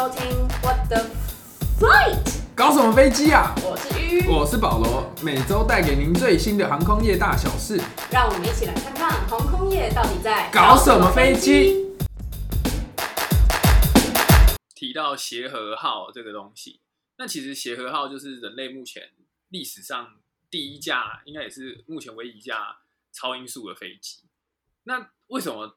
收听 What the Flight，搞什么飞机啊？我是鱼，我是保罗，每周带给您最新的航空业大小事。让我们一起来看看航空业到底在搞什么飞机？提到协和号这个东西，那其实协和号就是人类目前历史上第一架，应该也是目前唯一一架超音速的飞机。那为什么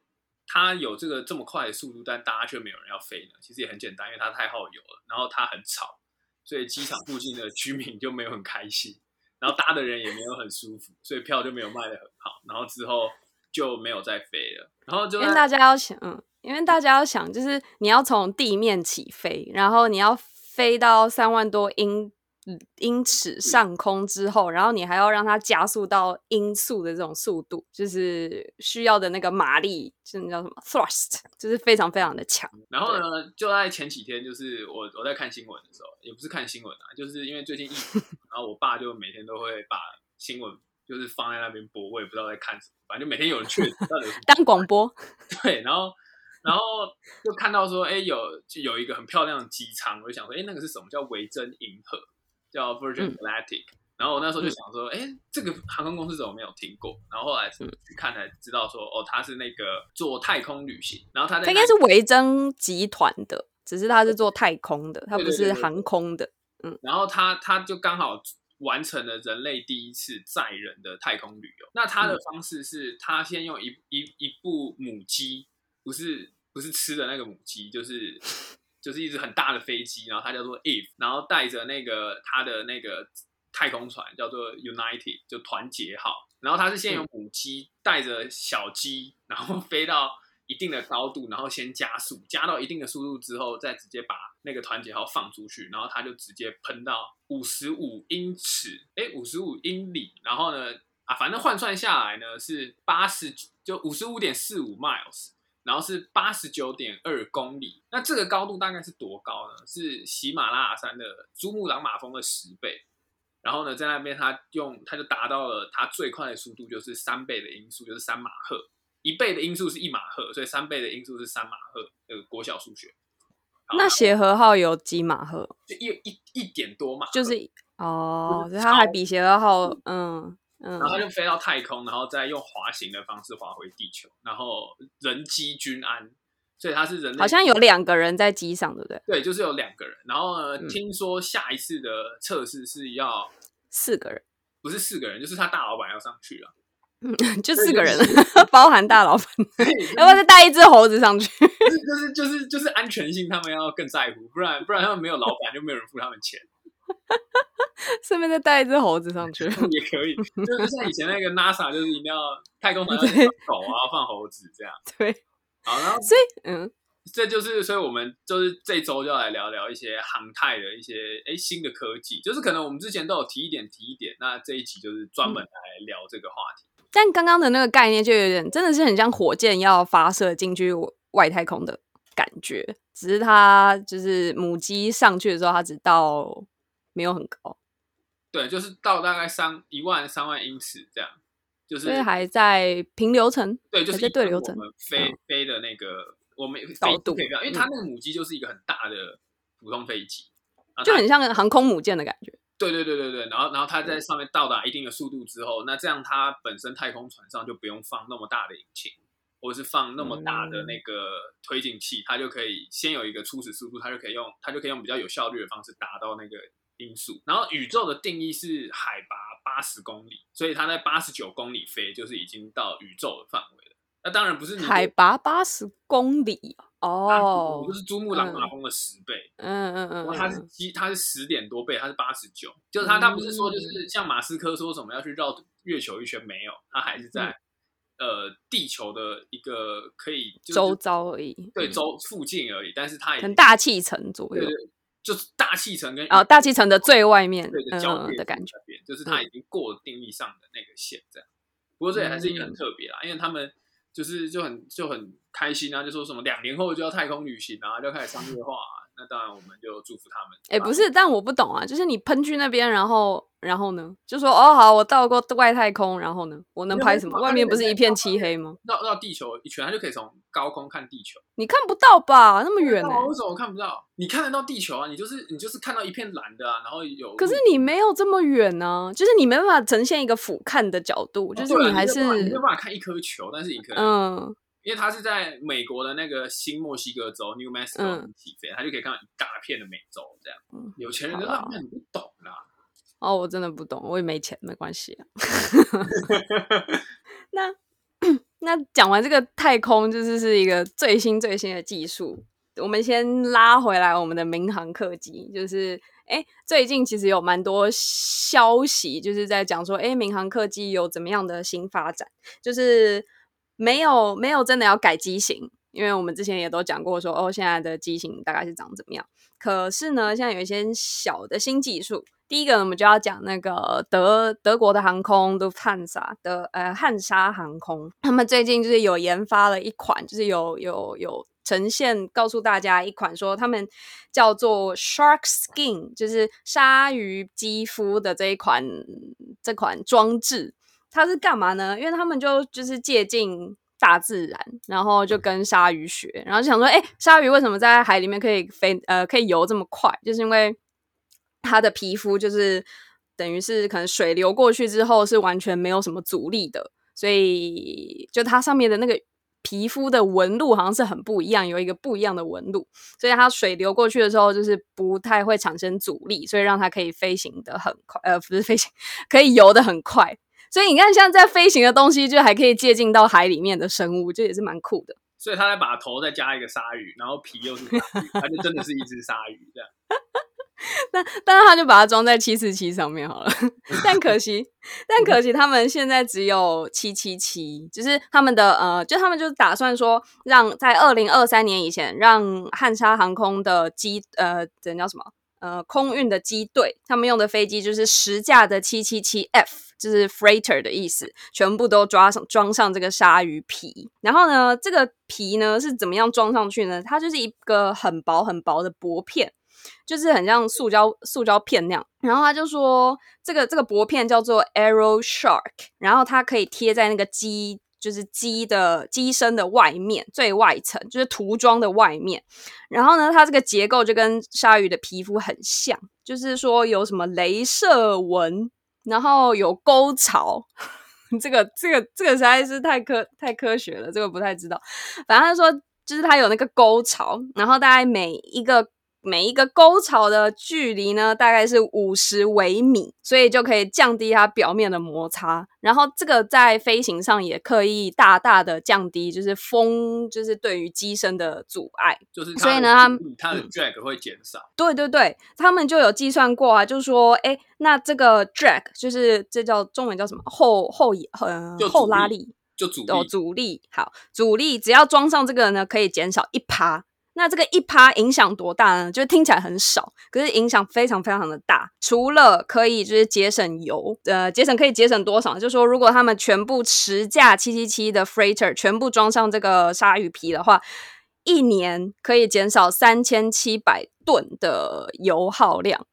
它有这个这么快的速度，但大家却没有人要飞呢？其实也很简单，因为它太耗油了，然后它很吵，所以机场附近的居民就没有很开心，然后搭的人也没有很舒服，所以票就没有卖的很好，然后之后就没有再飞了。然后就因为大家要想，嗯，因为大家要想，就是你要从地面起飞，然后你要飞到三万多英英尺上空之后，然后你还要让它加速到音速的这种速度，就是需要的那个马力，就是叫什么 thrust，就是非常非常的强。然后呢，就在前几天，就是我我在看新闻的时候，也不是看新闻啊，就是因为最近疫情，然后我爸就每天都会把新闻就是放在那边播，我也不知道在看什么，反正就每天有人确诊，到底有什么 当广播，对，然后然后就看到说，哎，有就有一个很漂亮的机舱，我就想说，哎，那个是什么叫维珍银河，叫 Virgin Galactic。然后我那时候就想说，哎、这个航空公司怎么没有听过？然后后来去看才知道说，哦，他是那个做太空旅行，然后它在那它应该是维珍集团的，只是他是做太空的，他不是对对对对对航空的。然后他他就刚好完成了人类第一次载人的太空旅游。那他的方式是，他先用一一一部母鸡，不是不是吃的那个母鸡，就是就是一只很大的飞机，然后它叫做 Eve，然后带着那个它的那个太空船叫做 United，就团结号。然后它是先用母鸡带着小鸡，然后飞到一定的高度，然后先加速，加到一定的速度之后，再直接把那个团结号放出去，然后它就直接喷到五十五英尺，哎，五十五英里，然后呢，啊，反正换算下来呢是八十，就五十五点四五 miles，然后是八十九点二公里。那这个高度大概是多高呢？是喜马拉雅山的珠穆朗玛峰的十倍。然后呢，在那边它用它就达到了它最快的速度，就是三倍的音速，就是三马赫。一倍的音速是一马赫，所以三倍的音速是三马赫。这个国小数学。那协和号有几马赫？就一一一点多马赫，就是哦，所以它还比协和号，嗯嗯。然后就飞到太空，然后再用滑行的方式滑回地球，然后人机均安，所以它是人类好像有两个人在机上，对不对？对，就是有两个人。然后呢，嗯。听说下一次的测试是要四个人，不是四个人，就是他大老板要上去了，嗯 就四个人，包含大老板，对，要不要再带一只猴子上去？就是就是就是安全性，他们要更在乎，不然不然他们没有老板，就没有人付他们钱，顺便再带一只猴子上去。也可以。就是像以前那个 NASA，就是一定要太空船要放狗啊，放猴子这样。对，好，然后所以嗯，这就是，所以我们就是这周就要来聊聊一些航太的一些哎新的科技，就是可能我们之前都有提一点提一点，那这一集就是专门来聊这个话题。但刚刚的那个概念就有点，真的是很像火箭要发射进去外太空的感觉，只是它就是母鸡上去的时候，它只到没有很高，对，就是到大概三一万三万英尺这样，就是所以还在平流层，对，就是在对流层我们飞、飞的那个我们飞高度可以飞到，因为它那个母机就是一个很大的普通飞机，就很像航空母舰的感觉。对对对对对，然后然后它在上面到达一定的速度之后，那这样它本身太空船上就不用放那么大的引擎，或者是放那么大的那个推进器，它就可以先有一个初始速度，它就可以用它就可以用比较有效率的方式达到那个音速。然后宇宙的定义是海拔八十公里，所以它在八十九公里飞，就是已经到宇宙的范围了。那当然不是你海拔八十公里哦就，是珠穆朗玛峰的十倍。嗯嗯嗯它是嗯，几，它是十点多倍，它是八十九，就是它，它不是说就是像马斯克说什么要去绕月球一圈，没有，它还是在、呃地球的一个可以、就是、周遭而已，嗯。对周附近而已，但是它也大气层左右。对对，就是大气层跟哦，大气层的最外面对的交界嗯的感觉。就是它已经过了定义上的那个线，这样。不过这也还是一个很特别啦，因为他们就是就很就很开心啊，就说什么两年后就要太空旅行啊，就要开始商业化、啊，那当然我们就祝福他们。哎、不是，但我不懂啊，就是你喷去那边，然后然后呢，就说哦好，我到过外太空，然后呢，我能拍什么？外面不是一片漆黑吗？绕绕地球一圈，他就可以从高空看地球。你看不到吧？那么远为什么我看不到？你看得到地球啊？你就是你就是看到一片蓝的啊，然后有。可是你没有这么远呢、就是你没办法呈现一个俯瞰的角度，就是你还是你没有办法看一颗球，但是你可能，嗯因为它是在美国的那个新墨西哥州 New Mexico 嗯起飞，他就可以看到一大片的美洲这样。嗯有钱人的好啦浪漫你不懂啦。哦，我真的不懂，我也没钱，没关系啊。那那讲完这个太空，就是是一个最新最新的技术。我们先拉回来我们的民航客机，就是哎，最近其实有蛮多消息，就是在讲说，哎，民航客机有怎么样的新发展，就是没有没有真的要改机型，因为我们之前也都讲过说，哦，现在的机型大概是长怎么样。可是呢，现在有一些小的新技术。第一个，我们就要讲那个德德国的航空德汉莎的呃汉莎航空，他们最近就是有研发了一款，就是有有有呈现告诉大家一款说他们叫做 Shark Skin，就是鲨鱼肌肤的这一款这款装置，它是干嘛呢？因为他们就就是借鉴大自然，然后就跟鲨鱼学，然后就想说，哎，鲨鱼为什么在海里面可以飞呃可以游这么快？就是因为它的皮肤就是等于是可能水流过去之后是完全没有什么阻力的，所以就它上面的那个皮肤的纹路好像是很不一样，有一个不一样的纹路，所以它水流过去的时候就是不太会产生阻力，所以让它可以飞行的很快，呃，不是飞行，可以游的很快。所以你看，像在飞行的东西，就还可以接近到海里面的生物，这也是蛮酷的。所以他再把头再加一个鲨鱼，然后皮又是鲨鱼，它就真的是一只鲨鱼这样。那但是他就把它装在七四七上面好了，但可惜，但可惜他们现在只有七七七，就是他们的呃，就他们就打算说让在二零二三年以前，让汉莎航空的机呃，这叫什么呃空运的机队，他们用的飞机就是十架的七七七 F，就是 freighter 的意思，全部都抓上装上这个鲨鱼皮。然后呢，这个皮呢是怎么样装上去呢？它就是一个很薄很薄的薄片。就是很像塑胶塑胶片那样，然后他就说这个这个薄片叫做 Arrow Shark，然后它可以贴在那个机就是机的机身的外面最外层，就是涂装的外面。然后呢，它这个结构就跟鲨鱼的皮肤很像，就是说有什么镭射纹，然后有沟槽。这个这个这个实在是太科太科学了，这个不太知道。反正他说就是它有那个沟槽，然后大概每一个。每一个沟槽的距离呢，大概是五十微米，所以就可以降低它表面的摩擦。然后这个在飞行上也刻意大大的降低，就是风就是对于机身的阻碍。就是所以呢它它的嗯 drag 会减少。对对对，他们就有计算过啊，就是说，哎，那这个 drag 就是这叫中文叫什么后后呃后拉力力就阻力，哦阻力好阻力，只要装上这个呢，可以减少一趴。那这个一趴影响多大呢？就是听起来很少，可是影响非常非常的大。除了可以就是节省油，呃，节省可以节省多少？就是说如果他们全部持架七七七的 freighter 全部装上这个鲨鱼皮的话，一年可以减少三千七百吨的油耗量。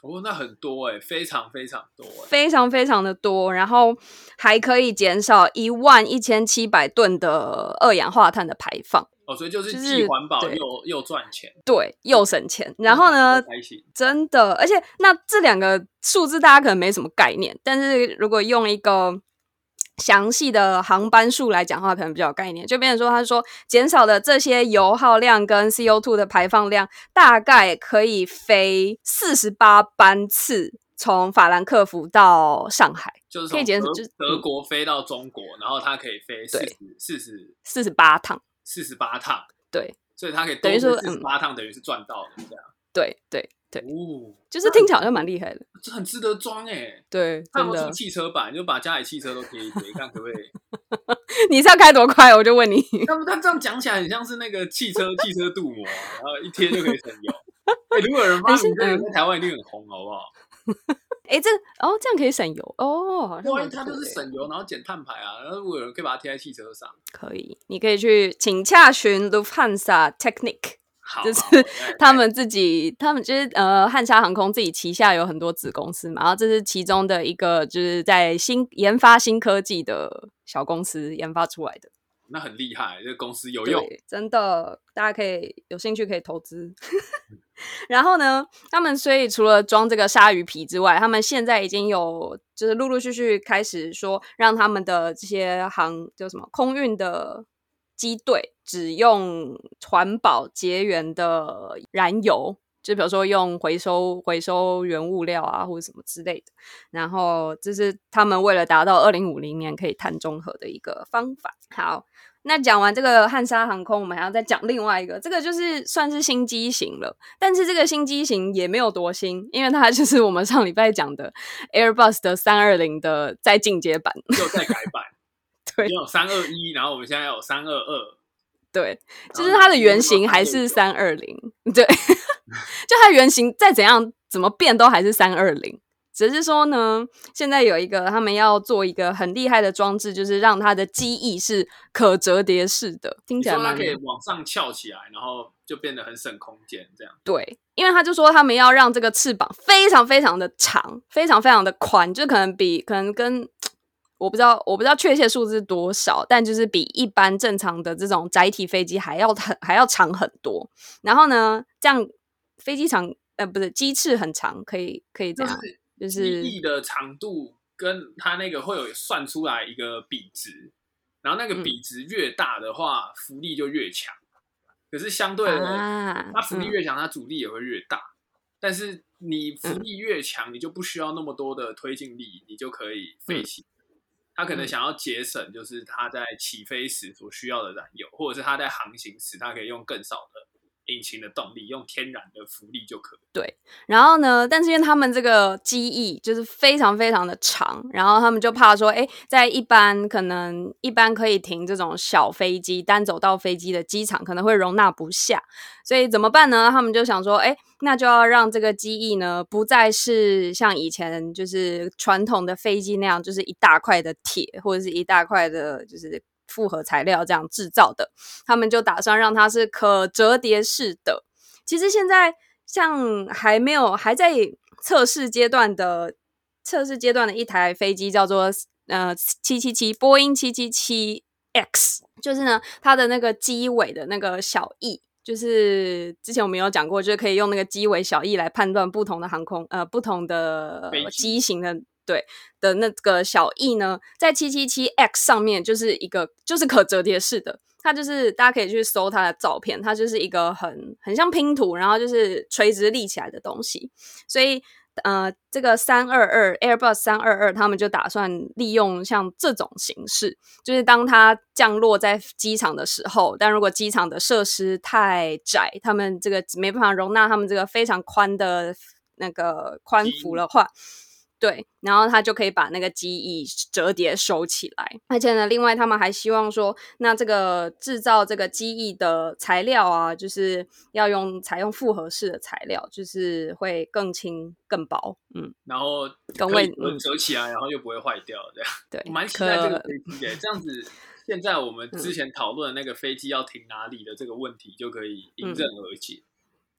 哦，那很多哎、非常非常多哎、非常非常的多，然后还可以减少一万一千七百吨的二氧化碳的排放，哦，所以就是既环保对又又赚钱，对，又省钱。然后呢，开心。真的，而且那这两个数字大家可能没什么概念，但是如果用一个详细的航班数来讲的话，可能比较有概念。就变成说，他说减少的这些油耗量跟 CO2 的排放量，大概可以飞四十八班次从法兰克福到上海，就是可以减从德就是德国飞到中国，然后它可以飞四对十四十四十八趟。四十八趟，对所以他可以等于说嗯四十八趟，等于是赚到的这样。对对对，哦，就是听起来好像蛮厉害的。这很值得装哎。对，真的他有出。汽车版，就把家里汽车都贴一贴，看可不可以？你是要开多快？我就问你。那么他这样讲起来，很像是那个汽车汽车镀膜啊，然后一贴就可以省油。哎，如果有人发明这个，嗯在台湾一定很红，好不好？哎，这哦，这样可以省油哦，好像对啊，蛮它就是省油，然后减碳排啊。然后如果有人可以把它贴在汽车上，可以，你可以去请洽询 Lufthansa Technic，好，就是 他们自己，他们就是呃，汉莎航空自己旗下有很多子公司嘛，然后这是其中的一个，就是在新研发新科技的小公司研发出来的。那很厉害，这个公司有用。真的，大家可以有兴趣可以投资。然后呢，他们所以除了装这个鲨鱼皮之外，他们现在已经有就是陆陆续续开始说，让他们的这些航叫什么空运的机队只用环保节源的燃油。就比如说用回收回收原物料啊，或者什么之类的，然后这是他们为了达到二零五零年可以碳中和的一个方法。好，那讲完这个汉莎航空，我们还要再讲另外一个，这个就是算是新机型了，但是这个新机型也没有多新，因为它就是我们上礼拜讲的 Airbus 的三二零的再进阶版。又再改版，对有三二一，然后我们现在有三二二，对，就是它的原型还是三二零，对，就它原型再怎样怎么变都还是三二零，只是说呢，现在有一个他们要做一个很厉害的装置，就是让它的机翼是可折叠式的，听起来它可以往上翘起来，然后就变得很省空间，这样。对，因为他就说他们要让这个翅膀非常非常的长，非常非常的宽，就可能比可能跟我不知道我不知道确切数字多少，但就是比一般正常的这种载体飞机还要很还要长很多。然后呢，这样飞机长呃不是机翅很长，可以可以这样，就是机就是翼的长度跟它那个会有算出来一个比值，然后那嗯个比值越大的话，浮力就越强。可是相对的，啊它浮力嗯越强，它阻力也会越大。但是你浮嗯力越强，你就不需要那么多的推进力，你就可以飞起。他可能嗯想要节省，就是他在起飞时所需要的燃油，或者是他在航行时，他可以用更少的引擎的动力，用天然的浮力就可以。对然后呢，但是因为他们这个机翼就是非常非常的长，然后他们就怕说，哎，在一般可能一般可以停这种小飞机、单走道飞机的机场，可能会容纳不下，所以怎么办呢？他们就想说，哎，那就要让这个机翼呢，不再是像以前就是传统的飞机那样，就是一大块的铁或者是一大块的，就是复合材料这样制造的，他们就打算让它是可折叠式的。其实现在像还没有还在测试阶段的测试阶段的一台飞机叫做呃七七七波音七七七 X，就是呢它的那个机尾的那个小翼。就是之前我们有讲过，就是可以用那个机尾小翼来判断不同的航空呃不同的机型的对的那个小翼呢，在七七七 X 上面就是一个就是可折叠式的，它就是大家可以去搜它的照片，它就是一个很很像拼图，然后就是垂直立起来的东西。所以呃，这个三二二 Airbus 三二二，他们就打算利用像这种形式，就是当它降落在机场的时候，但如果机场的设施太窄，他们这个没办法容纳他们这个非常宽的那个宽幅的话。对，然后它就可以把那个机翼折叠收起来，而且呢，另外他们还希望说，那这个制造这个机翼的材料啊，就是要用采用复合式的材料，就是会更轻更薄，嗯，然后更可以为嗯折起来，然后又不会坏掉，这样。对，我蛮期待这个可飞机的，这样子，现在我们嗯之前讨论的那个飞机要停哪里的这个问题就可以迎刃而解。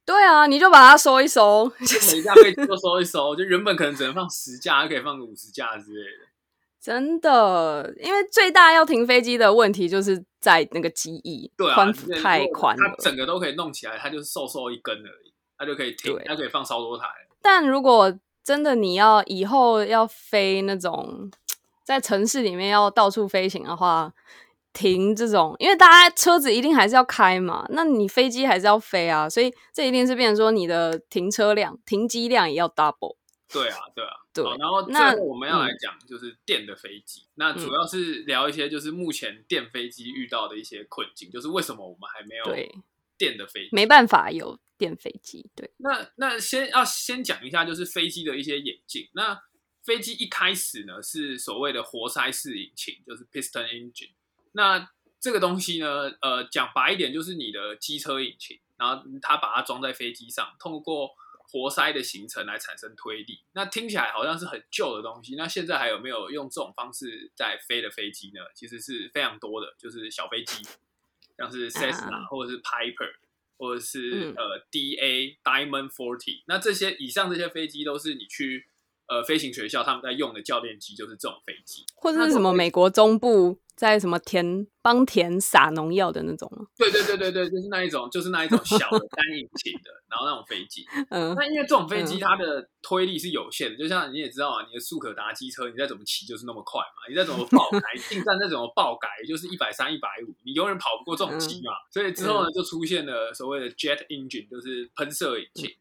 对啊，你就把它收一收，就每架飞机都收一收，就原本可能只能放十架，它可以放个五十架之类的。真的，因为最大要停飞机的问题就是在那个机翼，对啊，宽太宽了它。整个都可以弄起来，它就是瘦瘦一根而已，它就可以停对，它可以放超多台。但如果真的你要以后要飞那种在城市里面要到处飞行的话，停这种，因为大家车子一定还是要开嘛，那你飞机还是要飞啊，所以这一定是变成说你的停车量、停机量也要 double。对啊，对啊。对好，然后最那后我们要来嗯讲就是电的飞机，那主要是聊一些就是目前电飞机遇到的一些困境，就是为什么我们还没有对电的飞机。没办法有电飞机，对，那那先要先讲一下，就是飞机的一些演进。那飞机一开始呢是所谓的活塞式引擎，就是 piston engine。那这个东西呢，呃，讲白一点，就是你的机车引擎，然后它把它装在飞机上，通过活塞的形成来产生推力。那听起来好像是很旧的东西。那现在还有没有用这种方式在飞的飞机呢？其实是非常多的，就是小飞机，像是 Cessna 或者是 Piper。或者是、嗯呃 DA Diamond Forty。那这些以上这些飞机都是你去呃飞行学校他们在用的教练机，就是这种飞机。或者是什么美国中部在什么田帮田撒农药的那种吗？对对对对对，就是那一种，就是那一种 小的单引擎的，然后那种飞机。嗯那因为这种飞机嗯它的推力是有限的，就像你也知道啊，你的速可达机车，你再怎么骑就是那么快嘛，你再怎么爆改，进站再怎么爆改，就是一百三、一百五，你永远跑不过这种机嘛。所以之后呢，就出现了所谓的 jet engine，就是喷射引擎、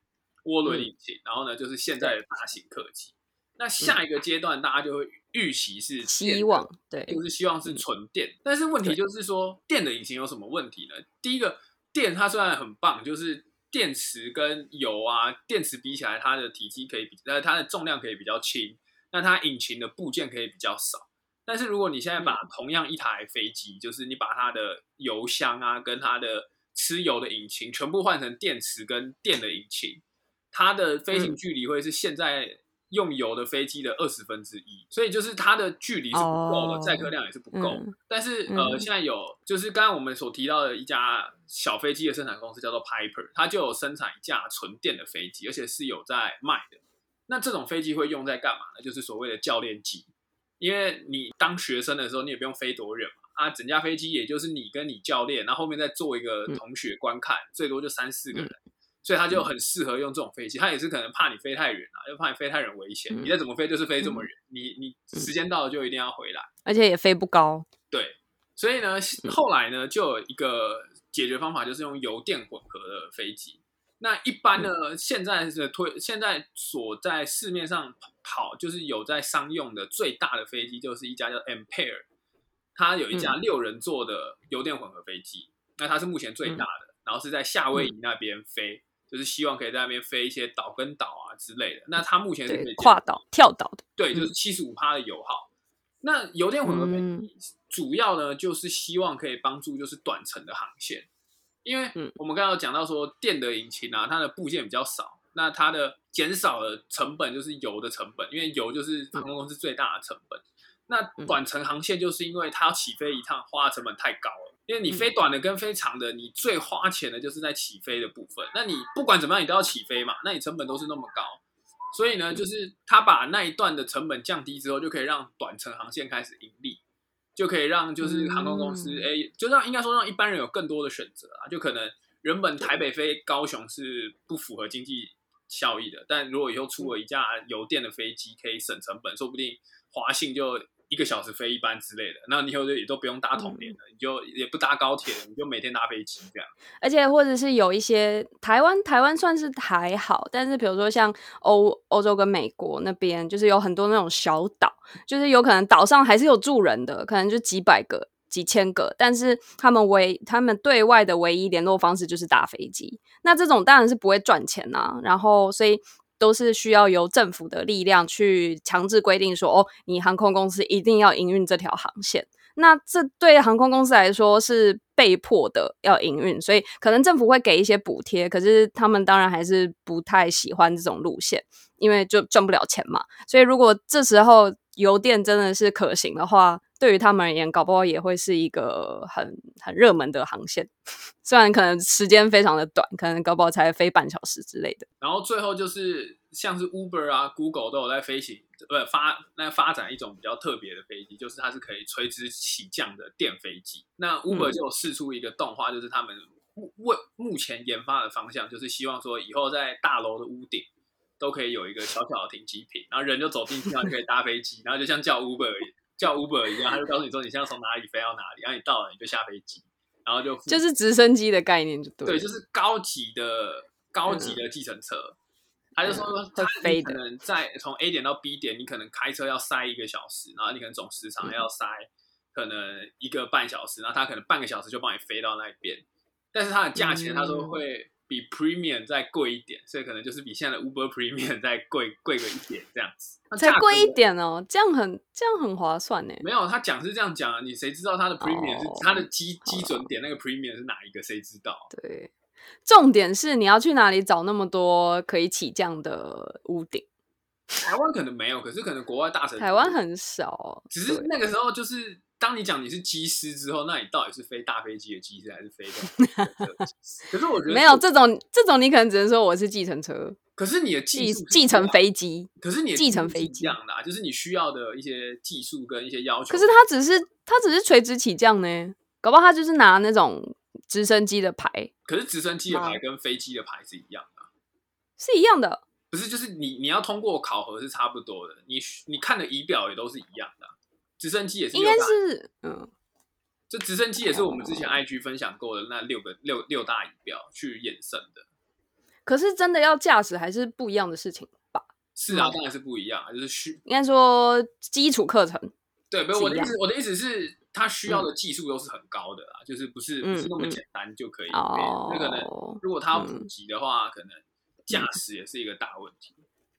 涡轮引擎，然后呢，就是现在的大型客机。那下一个阶段，大家就会预期是希望对，就是希望是纯电。但是问题就是说，电的引擎有什么问题呢？第一个，电它虽然很棒，就是电池跟油啊，电池比起来，它的体积可以比，呃，它的重量可以比较轻，那它引擎的部件可以比较少。但是如果你现在把同样一台飞机，就是你把它的油箱啊，跟它的吃油的引擎全部换成电池跟电的引擎，它的飞行距离会是现在用油的飞机的二十分之一，所以就是它的距离是不够的，哦载客量也是不够。嗯但是呃，嗯现在有就是刚刚我们所提到的一家小飞机的生产公司叫做 Piper，它就有生产一架纯电的飞机，而且是有在卖的。那这种飞机会用在干嘛呢？就是所谓的教练机，因为你当学生的时候，你也不用飞多远嘛，啊，整架飞机也就是你跟你教练，然后后面再做一个嗯同学观看，最多就三四个人。所以他就很适合用这种飞机，他也是可能怕你飞太远啊，又怕你飞太远危险。嗯你再怎么飞就是飞这么远，你你时间到了就一定要回来。而且也飞不高。对，所以呢，后来呢，就有一个解决方法，就是用油电混合的飞机。那一般呢，现在是推现在所在市面上跑，就是有在商用的最大的飞机，就是一家叫 Ampere，它有一架六人座的油电混合飞机，那它是目前最大的，然后是在夏威夷那边飞，就是希望可以在那边飞一些岛跟岛啊之类的。那它目前是可以，跨岛、跳岛的，对，就是七十五趴的油耗。那油电混合主要呢，就是希望可以帮助就是短程的航线，因为嗯我们刚刚讲到说电的引擎啊，它的部件比较少，那它的减少的成本就是油的成本，因为油就是航空公司最大的成本。那短程航线就是因为它要起飞一趟花的成本太高了，因为你飞短的跟飞长的，你最花钱的就是在起飞的部分。那你不管怎么样，你都要起飞嘛，那你成本都是那么高，所以呢，就是他把那一段的成本降低之后，就可以让短程航线开始盈利，就可以让就是航空公司，嗯。哎、就让应该说让一般人有更多的选择啊。就可能原本台北飞高雄是不符合经济效益的，但如果以后出了一架油电的飞机，可以省成本，说不定华信就一个小时飞一班之类的，那你以后就也都不用搭同联了，你就也不搭高铁了，你就每天搭飞机这样。而且或者是有一些台湾，台湾算是还好，但是比如说像欧欧洲跟美国那边，就是有很多那种小岛，就是有可能岛上还是有住人的，可能就几百个、几千个，但是他们唯他们对外的唯一联络方式就是搭飞机，那这种当然是不会赚钱呐、然后所以。都是需要由政府的力量去强制规定说，哦，你航空公司一定要营运这条航线。那这对航空公司来说是被迫的要营运，所以可能政府会给一些补贴，可是他们当然还是不太喜欢这种路线，因为就赚不了钱嘛。所以如果这时候油电真的是可行的话，对于他们而言，搞不好也会是一个很很热门的航线。虽然可能时间非常的短，可能搞不好才飞半小时之类的。然后最后就是像是 Uber 啊、Google 都有在飞行，呃发那发展一种比较特别的飞机，就是它是可以垂直起降的电飞机。那 Uber 嗯就有试出一个动画，就是他们目目目前研发的方向，就是希望说以后在大楼的屋顶都可以有一个小小的停机坪，然后人就走进去，然后就可以搭飞机，然后就像叫 Uber 一叫 Uber 一样，他就告诉你说你现在从哪里飞到哪里，然后你到了你就下飞机，然后就就是直升机的概念就对，对，就是高级的高级的计程车。他就说嗯他飞的你可能在从 A 点到 B 点，你可能开车要塞一个小时，然后你可能总时长要塞可能一个半小时，然后他可能半个小时就帮你飞到那边，但是他的价钱他说嗯。会比 Premium 再贵一点，所以可能就是比现在的 Uber Premium 再贵贵个一点这样子，才贵一点哦，这样很这样很划算呢。没有，他讲是这样讲啊，你谁知道他的 Premium 是、哦他的基基准点那个 Premium 是哪一个？谁知道？对，重点是你要去哪里找那么多可以起降的屋顶？台湾可能没有，可是可能国外大城市台湾很少，只是那个时候就是当你讲你是机师之后，那你到底是飞大飞机的机师还是飞的机师？可是我觉得 没有这种这种，你可能只能说我是计程车，可是你的技计术计程飞机。可是你的计程飞机一样的、啊，就是你需要的一些技术跟一些要求。可是他只是他只是垂直起降呢，搞不好他就是拿那种直升机的牌可是直升机的牌跟飞机的牌是一样的啊，是一样的。不是？就是你你要通过考核是差不多的，你你看的仪表也都是一样的啊、直升机也是应该是嗯，这直升机也是我们之前 IG 分享过的那六个六六大仪表去衍生的。可是真的要驾驶还是不一样的事情吧？是啊，当然是不一样啊，就是需应该说基础课程，对，不是我的意思，我的意思是，它需要的技术都是很高的啦，就是不是不是那么简单就可以。哦那可能如果它要普及的话，可能驾驶也是一个大问题。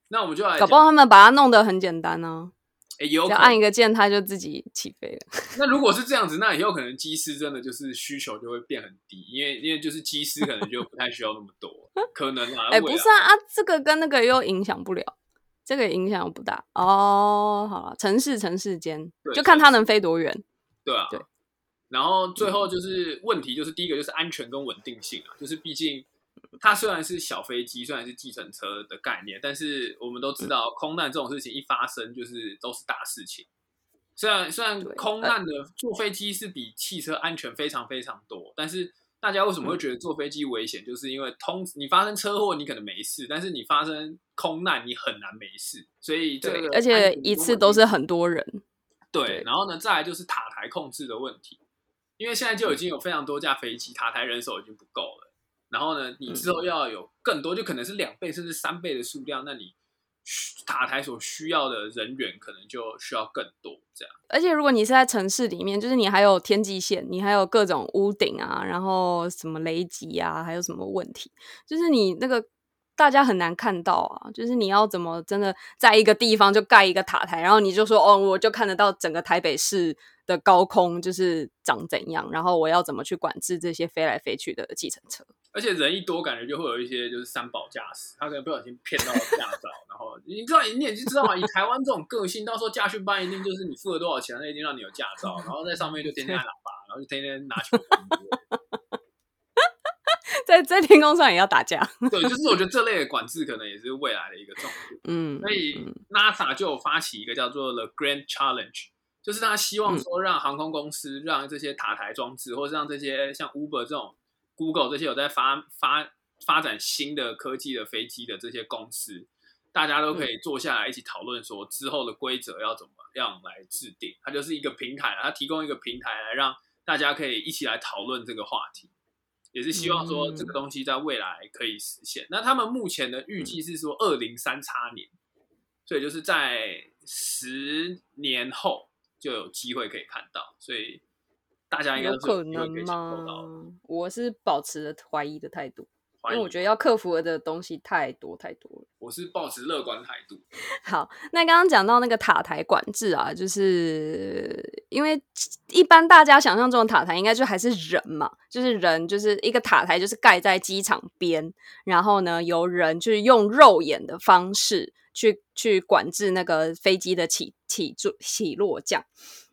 那我们就来讲，搞不好他们把它弄得很简单呢、诶有要按。一个键，它就自己起飞了。那如果是这样子，那以后可能机师真的就是需求就会变很低，因为因为就是机师可能就不太需要那么多，可能啊。哎、不是啊啊，这个跟那个又影响不了，这个影响不大哦。好了，城市城市间就看它能飞多远。对啊，对然后最后就是问题，就是第一个就是安全跟稳定性啊，就是毕竟它虽然是小飞机，虽然是计程车的概念，但是我们都知道空难这种事情一发生就是都是大事情。虽然虽然空难的坐飞机是比汽车安全非常非常多，但是大家为什么会觉得坐飞机危险？就是因为通你发生车祸你可能没事，但是你发生空难你很难没事，所以这个，对而且一次都是很多人。对然后呢，再来就是塔台控制的问题，因为现在就已经有非常多架飞机，塔台人手已经不够了。然后呢，你之后要有更多，就可能是两倍甚至三倍的数量，那你需塔台所需要的人员可能就需要更多。这样，而且如果你是在城市里面，就是你还有天际线，你还有各种屋顶啊，然后什么雷击啊，还有什么问题，就是你那个大家很难看到啊。就是你要怎么真的在一个地方就盖一个塔台，然后你就说哦，我就看得到整个台北市的高空就是长怎样，然后我要怎么去管制这些飞来飞去的计程车？而且人一多，感觉就会有一些就是三宝驾驶，他可能不小心骗到驾照，然后你知道，你也就知道嘛，以台湾这种个性，到时候驾训班一定就是你付了多少钱，那一定让你有驾照，然后在上面就天天按喇叭，然后就天天拿球在在天空上也要打架，对，就是我觉得这类的管制可能也是未来的一个重点。嗯，所以 NASA 就有发起一个叫做 The Grand Challenge，就是他希望说让航空公司、让这些塔台装置，或者让这些像 Uber 这种、Google 这些有在发发发展新的科技的飞机的这些公司，大家都可以坐下来一起讨论说之后的规则要怎么样来制定。它就是一个平台，它提供一个平台来让大家可以一起来讨论这个话题。也是希望说这个东西在未来可以实现。那他们目前的预计是说二零三叉年，所以就是在十年后就有机会可以看到，所以大家应该是有可能。吗？我是保持着怀疑的态度，因为我觉得要克服的东西太多太多了。我是抱持乐观态度，好，那刚刚讲到那个塔台管制啊，就是因为一般大家想象中的塔台应该就还是人嘛，就是人就是一个塔台就是盖在机场边，然后呢由人就是用肉眼的方式去去管制那个飞机的起起住起落降。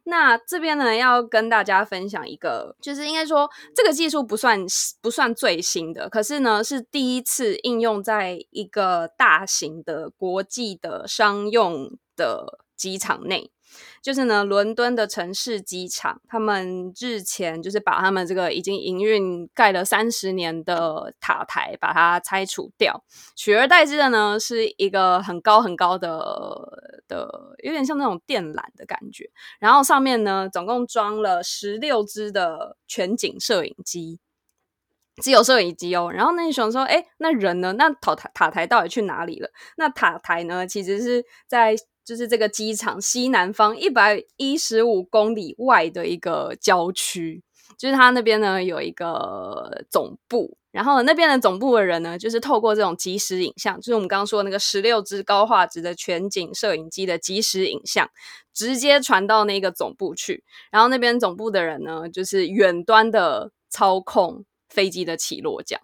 那这边呢，要跟大家分享一个，就是应该说这个技术不算不算最新的，可是呢是第一次应用在一个大型的国际的商用的机场内。就是呢，伦敦的城市机场，他们日前就是把他们这个已经营运盖了三十年的塔台，把它拆除掉，取而代之的呢是一个很高很高的的，有点像那种电缆的感觉。然后上面呢，总共装了十六只的全景摄影机，只有摄影机哦。然后那你想说，哎，那人呢？那塔台塔台到底去哪里了？那塔台呢，其实是在就是这个机场西南方一百一十五公里外的一个郊区，就是它那边呢有一个总部。然后那边的总部的人呢，就是透过这种即时影像，就是我们刚刚说那个十六支高画质的全景摄影机的即时影像，直接传到那个总部去。然后那边总部的人呢，就是远端的操控飞机的起落架，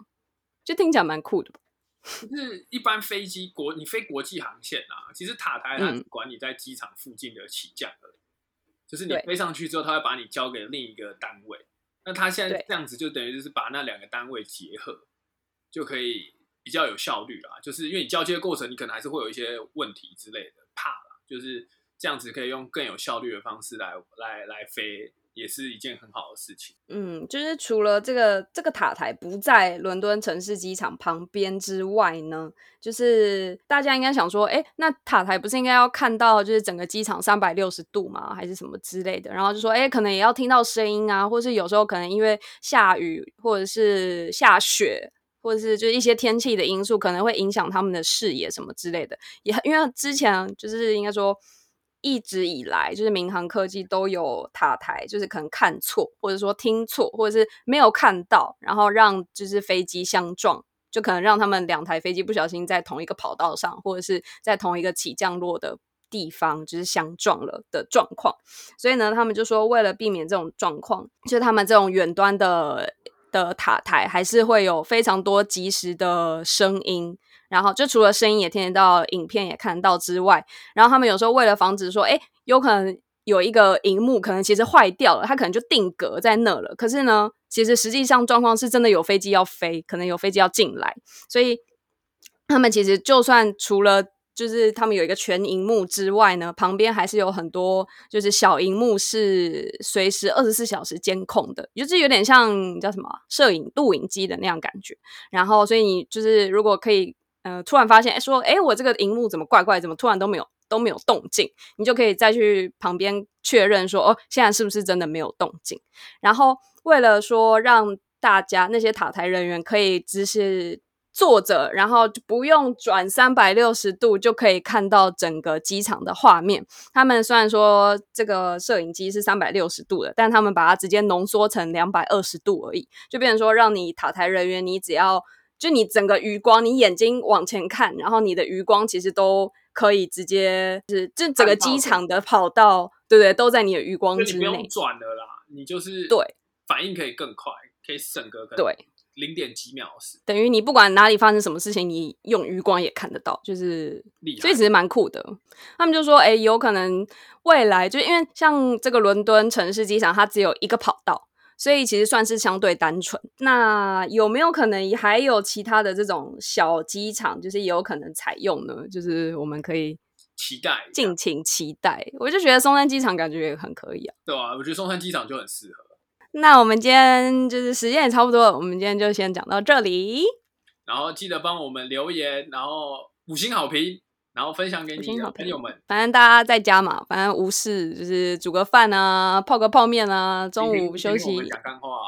就听起来蛮酷的吧？就是一般飞机国你飞国际航线啊，其实塔台它管你在机场附近的起降而已，就是你飞上去之后，它会把你交给另一个单位。那它现在这样子就等于就是把那两个单位结合，就可以比较有效率啦。就是因为你交接过程，你可能还是会有一些问题之类的，怕啦。就是这样子可以用更有效率的方式来来来飞，也是一件很好的事情。嗯，就是除了这个这个塔台不在伦敦城市机场旁边之外呢，就是大家应该想说，哎，那塔台不是应该要看到就是整个机场三百六十度吗？还是什么之类的？然后就说，哎，可能也要听到声音啊，或是有时候可能因为下雨或者是下雪。或者是就是一些天气的因素，可能会影响他们的视野什么之类的。也因为之前就是应该说，一直以来就是民航科技都有塔台，就是可能看错，或者说听错，或者是没有看到，然后让就是飞机相撞，就可能让他们两台飞机不小心在同一个跑道上，或者是在同一个起降落的地方就是相撞了的状况。所以呢，他们就说为了避免这种状况，就他们这种远端的。的塔台还是会有非常多及时的声音，然后就除了声音也听得到，影片也看得到之外，然后他们有时候为了防止说，哎，有可能有一个荧幕可能其实坏掉了，它可能就定格在那了。可是呢，其实实际上状况是真的有飞机要飞，可能有飞机要进来，所以他们其实就算除了就是他们有一个全荧幕之外呢，旁边还是有很多就是小荧幕是随时二十四小时监控的，就是有点像叫什么摄影录影机的那样感觉。然后，所以你就是如果可以呃突然发现说，哎，我这个荧幕怎么怪怪，怎么突然都没有都没有动静，你就可以再去旁边确认说，哦，现在是不是真的没有动静？然后为了说让大家那些塔台人员可以只是。坐着，然后不用转三百六十度就可以看到整个机场的画面。他们虽然说这个摄影机是三百六十度的，但他们把它直接浓缩成两百二十度而已，就变成说让你塔台人员，你只要就你整个余光，你眼睛往前看，然后你的余光其实都可以直接是就整个机场的跑道，对不对，都在你的余光之内。不用转了啦，你就是对反应可以更快，可以省个对。零点几秒时，等于你不管哪里发生什么事情，你用余光也看得到，就是所以其实蛮酷的。他们就说，哎，有可能未来就因为像这个伦敦城市机场，它只有一个跑道，所以其实算是相对单纯。那有没有可能还有其他的这种小机场，就是也有可能采用呢？就是我们可以期待，敬请期待。我就觉得松山机场感觉也很可以啊。对啊，我觉得松山机场就很适合。那我们今天就是时间也差不多了，我们今天就先讲到这里。然后记得帮我们留言，然后五星好评，然后分享给你的朋友们。反正大家在家嘛，反正无事就是煮个饭啊，泡个泡面啊，中午休息讲干话。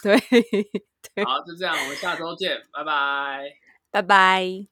对，好，就这样，我们下周见，拜拜，拜拜。